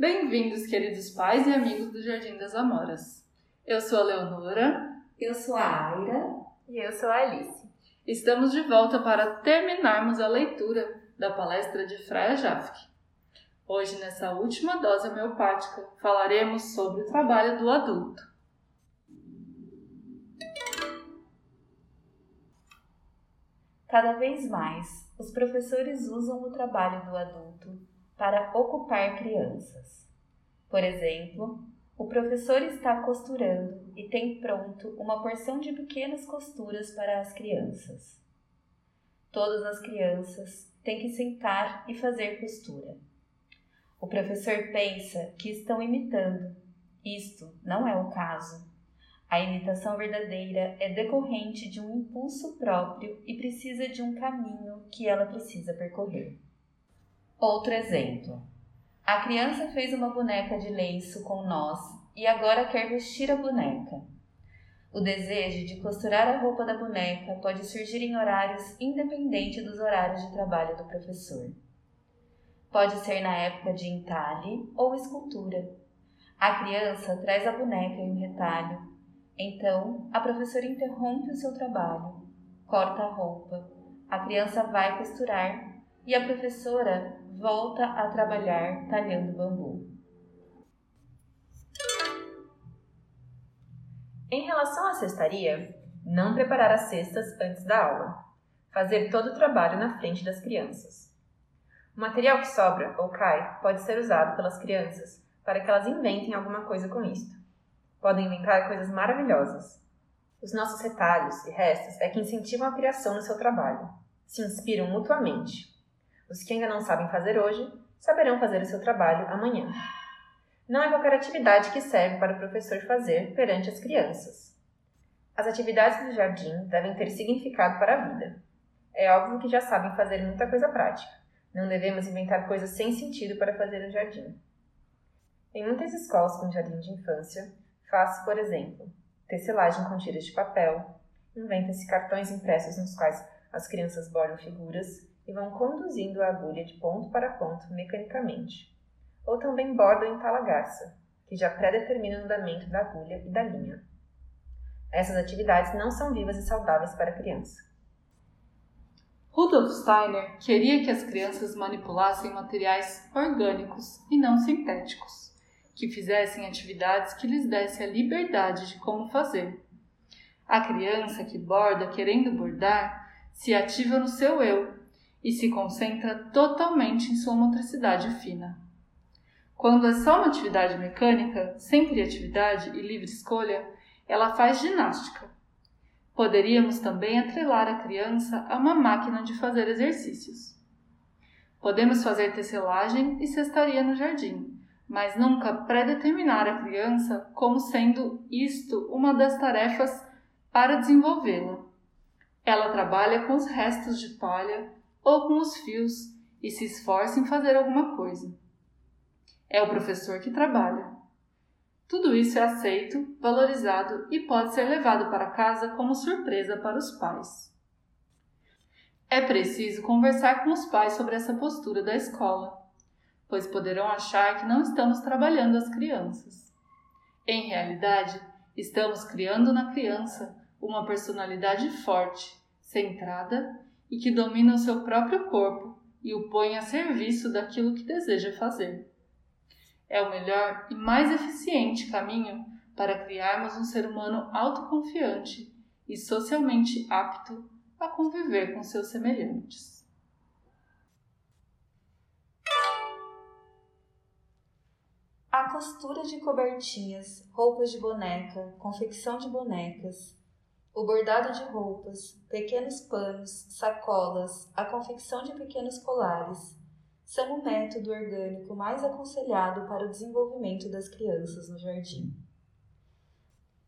Bem-vindos, queridos pais e amigos do Jardim das Amoras. Eu sou a Leonora. Eu sou a Aira. E eu sou a Alice. Estamos de volta para terminarmos a leitura da palestra de Freya Jafk. Hoje, nessa última dose homeopática, falaremos sobre o trabalho do adulto. Cada vez mais, os professores usam o trabalho do adulto para ocupar crianças. Por exemplo, o professor está costurando e tem pronto uma porção de pequenas costuras para as crianças. Todas as crianças têm que sentar e fazer costura. O professor pensa que estão imitando. Isto não é o caso. A imitação verdadeira é decorrente de um impulso próprio e precisa de um caminho que ela precisa percorrer. Outro exemplo. A criança fez uma boneca de lenço com nós e agora quer vestir a boneca. O desejo de costurar a roupa da boneca pode surgir em horários independentes dos horários de trabalho do professor. Pode ser na época de entalhe ou escultura. A criança traz a boneca em um retalho. Então, a professora interrompe o seu trabalho, corta a roupa, a criança vai costurar e a professora volta a trabalhar talhando bambu. Em relação à cestaria, não preparar as cestas antes da aula. Fazer todo o trabalho na frente das crianças. O material que sobra ou cai pode ser usado pelas crianças para que elas inventem alguma coisa com isto. Podem inventar coisas maravilhosas. Os nossos retalhos e restos é que incentivam a criação no seu trabalho. Se inspiram mutuamente. Os que ainda não sabem fazer hoje, saberão fazer o seu trabalho amanhã. Não é qualquer atividade que serve para o professor fazer perante as crianças. As atividades do jardim devem ter significado para a vida. É óbvio que já sabem fazer muita coisa prática. Não devemos inventar coisas sem sentido para fazer o jardim. Em muitas escolas com jardim de infância, faz, por exemplo, tecelagem com tiras de papel, inventa-se cartões impressos nos quais as crianças bordam figuras e vão conduzindo a agulha de ponto para ponto mecanicamente. Ou também bordam em talagarça, que já predetermina o andamento da agulha e da linha. Essas atividades não são vivas e saudáveis para a criança. Rudolf Steiner queria que as crianças manipulassem materiais orgânicos e não sintéticos, que fizessem atividades que lhes dessem a liberdade de como fazer. A criança que borda querendo bordar se ativa no seu eu e se concentra totalmente em sua motricidade fina. Quando é só uma atividade mecânica, sem criatividade e livre escolha, ela faz ginástica. Poderíamos também atrelar a criança a uma máquina de fazer exercícios. Podemos fazer tecelagem e cestaria no jardim, mas nunca predeterminar a criança como sendo isto uma das tarefas para desenvolvê-la. Ela trabalha com os restos de palha ou com os fios e se esforça em fazer alguma coisa. É o professor que trabalha. Tudo isso é aceito, valorizado e pode ser levado para casa como surpresa para os pais. É preciso conversar com os pais sobre essa postura da escola, pois poderão achar que não estamos trabalhando as crianças. Em realidade, estamos criando na criança uma personalidade forte, centrada e que domina o seu próprio corpo e o põe a serviço daquilo que deseja fazer. É o melhor e mais eficiente caminho para criarmos um ser humano autoconfiante e socialmente apto a conviver com seus semelhantes. A costura de cobertinhas, roupas de boneca, confecção de bonecas, o bordado de roupas, pequenos panos, sacolas, a confecção de pequenos colares são o método orgânico mais aconselhado para o desenvolvimento das crianças no jardim.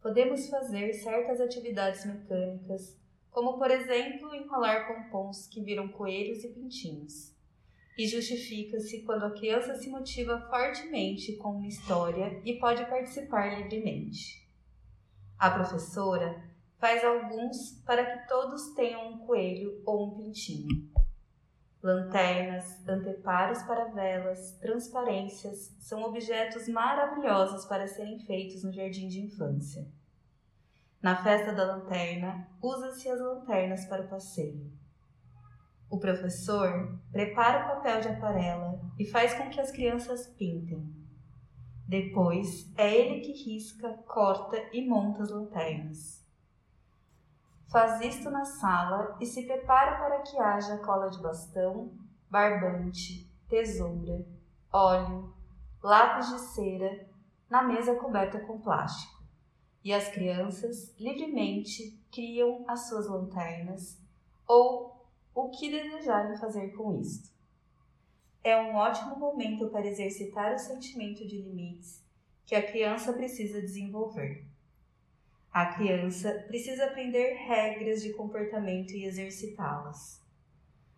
Podemos fazer certas atividades mecânicas, como por exemplo enrolar pompons que viram coelhos e pintinhos. E justifica-se quando a criança se motiva fortemente com uma história e pode participar livremente. A professora faz alguns para que todos tenham um coelho ou um pintinho. Lanternas, anteparos para velas, transparências são objetos maravilhosos para serem feitos no jardim de infância. Na festa da lanterna, usa-se as lanternas para o passeio. O professor prepara o papel de aquarela e faz com que as crianças pintem. Depois, é ele que risca, corta e monta as lanternas. Faz isto na sala e se prepara para que haja cola de bastão, barbante, tesoura, óleo, lápis de cera na mesa coberta com plástico. E as crianças livremente criam as suas lanternas ou o que desejarem fazer com isto. É um ótimo momento para exercitar o sentimento de limites que a criança precisa desenvolver. A criança precisa aprender regras de comportamento e exercitá-las.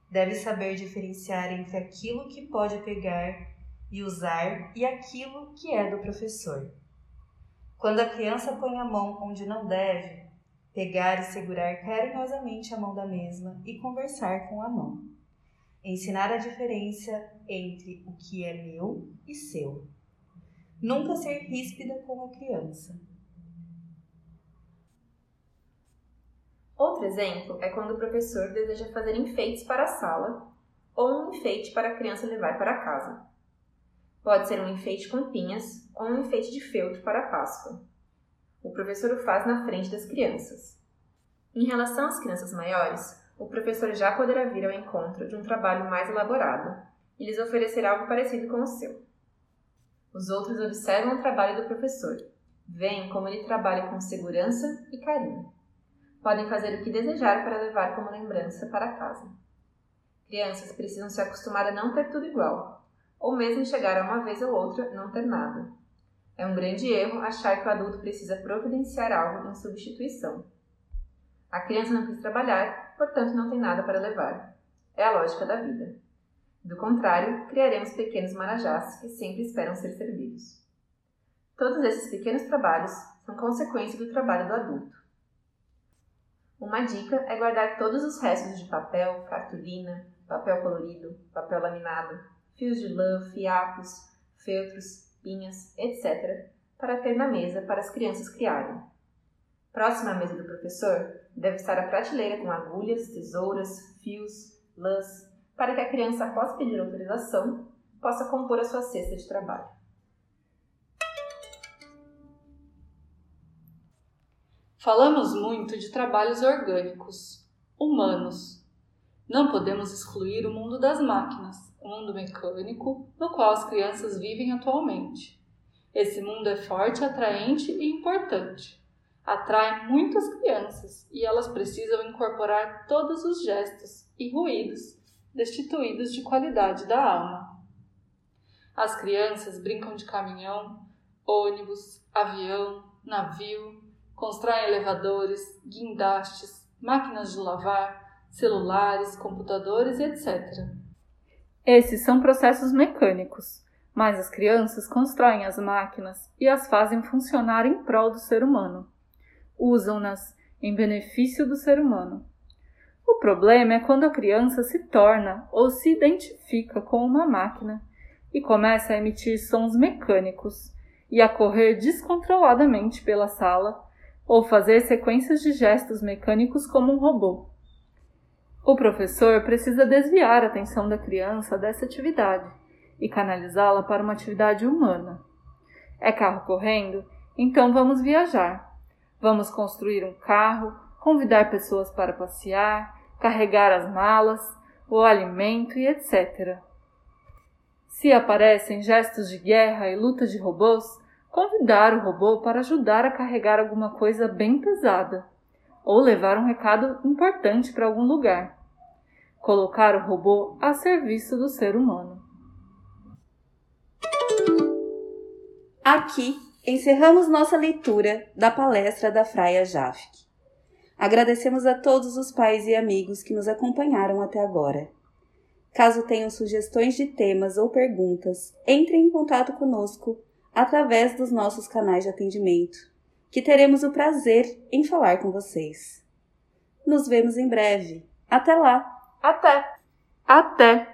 Deve saber diferenciar entre aquilo que pode pegar e usar e aquilo que é do professor. Quando a criança põe a mão onde não deve, pegar e segurar carinhosamente a mão da mesma e conversar com a mão. Ensinar a diferença entre o que é meu e seu. Nunca ser ríspida com a criança. Outro exemplo é quando o professor deseja fazer enfeites para a sala ou um enfeite para a criança levar para casa. Pode ser um enfeite com pinhas ou um enfeite de feltro para a Páscoa. O professor o faz na frente das crianças. Em relação às crianças maiores, o professor já poderá vir ao encontro de um trabalho mais elaborado e lhes oferecer algo parecido com o seu. Os outros observam o trabalho do professor, veem como ele trabalha com segurança e carinho. Podem fazer o que desejar para levar como lembrança para casa. Crianças precisam se acostumar a não ter tudo igual, ou mesmo chegar a uma vez ou outra não ter nada. É um grande erro achar que o adulto precisa providenciar algo em substituição. A criança não quis trabalhar, portanto não tem nada para levar. É a lógica da vida. Do contrário, criaremos pequenos marajás que sempre esperam ser servidos. Todos esses pequenos trabalhos são consequência do trabalho do adulto. Uma dica é guardar todos os restos de papel, cartolina, papel colorido, papel laminado, fios de lã, fiapos, feltros, pinhas, etc., para ter na mesa para as crianças criarem. Próxima à mesa do professor, deve estar a prateleira com agulhas, tesouras, fios, lãs, para que a criança, após pedir autorização, possa compor a sua cesta de trabalho. Falamos muito de trabalhos orgânicos, humanos. Não podemos excluir o mundo das máquinas, o mundo mecânico, no qual as crianças vivem atualmente. Esse mundo é forte, atraente e importante atrai muitas crianças e elas precisam incorporar todos os gestos e ruídos destituídos de qualidade da alma. As crianças brincam de caminhão, ônibus, avião, navio, constroem elevadores, guindastes, máquinas de lavar, celulares, computadores, etc. Esses são processos mecânicos, mas as crianças constroem as máquinas e as fazem funcionar em prol do ser humano usam-nas em benefício do ser humano. O problema é quando a criança se torna ou se identifica com uma máquina e começa a emitir sons mecânicos e a correr descontroladamente pela sala ou fazer sequências de gestos mecânicos como um robô. O professor precisa desviar a atenção da criança dessa atividade e canalizá-la para uma atividade humana. É carro correndo? Então vamos viajar. Vamos construir um carro, convidar pessoas para passear, carregar as malas, o alimento e etc. Se aparecem gestos de guerra e luta de robôs, convidar o robô para ajudar a carregar alguma coisa bem pesada ou levar um recado importante para algum lugar. Colocar o robô a serviço do ser humano. Aqui encerramos nossa leitura da palestra da Fraia Jafk. Agradecemos a todos os pais e amigos que nos acompanharam até agora. Caso tenham sugestões de temas ou perguntas, entrem em contato conosco através dos nossos canais de atendimento, que teremos o prazer em falar com vocês. Nos vemos em breve. Até lá! Até! Até!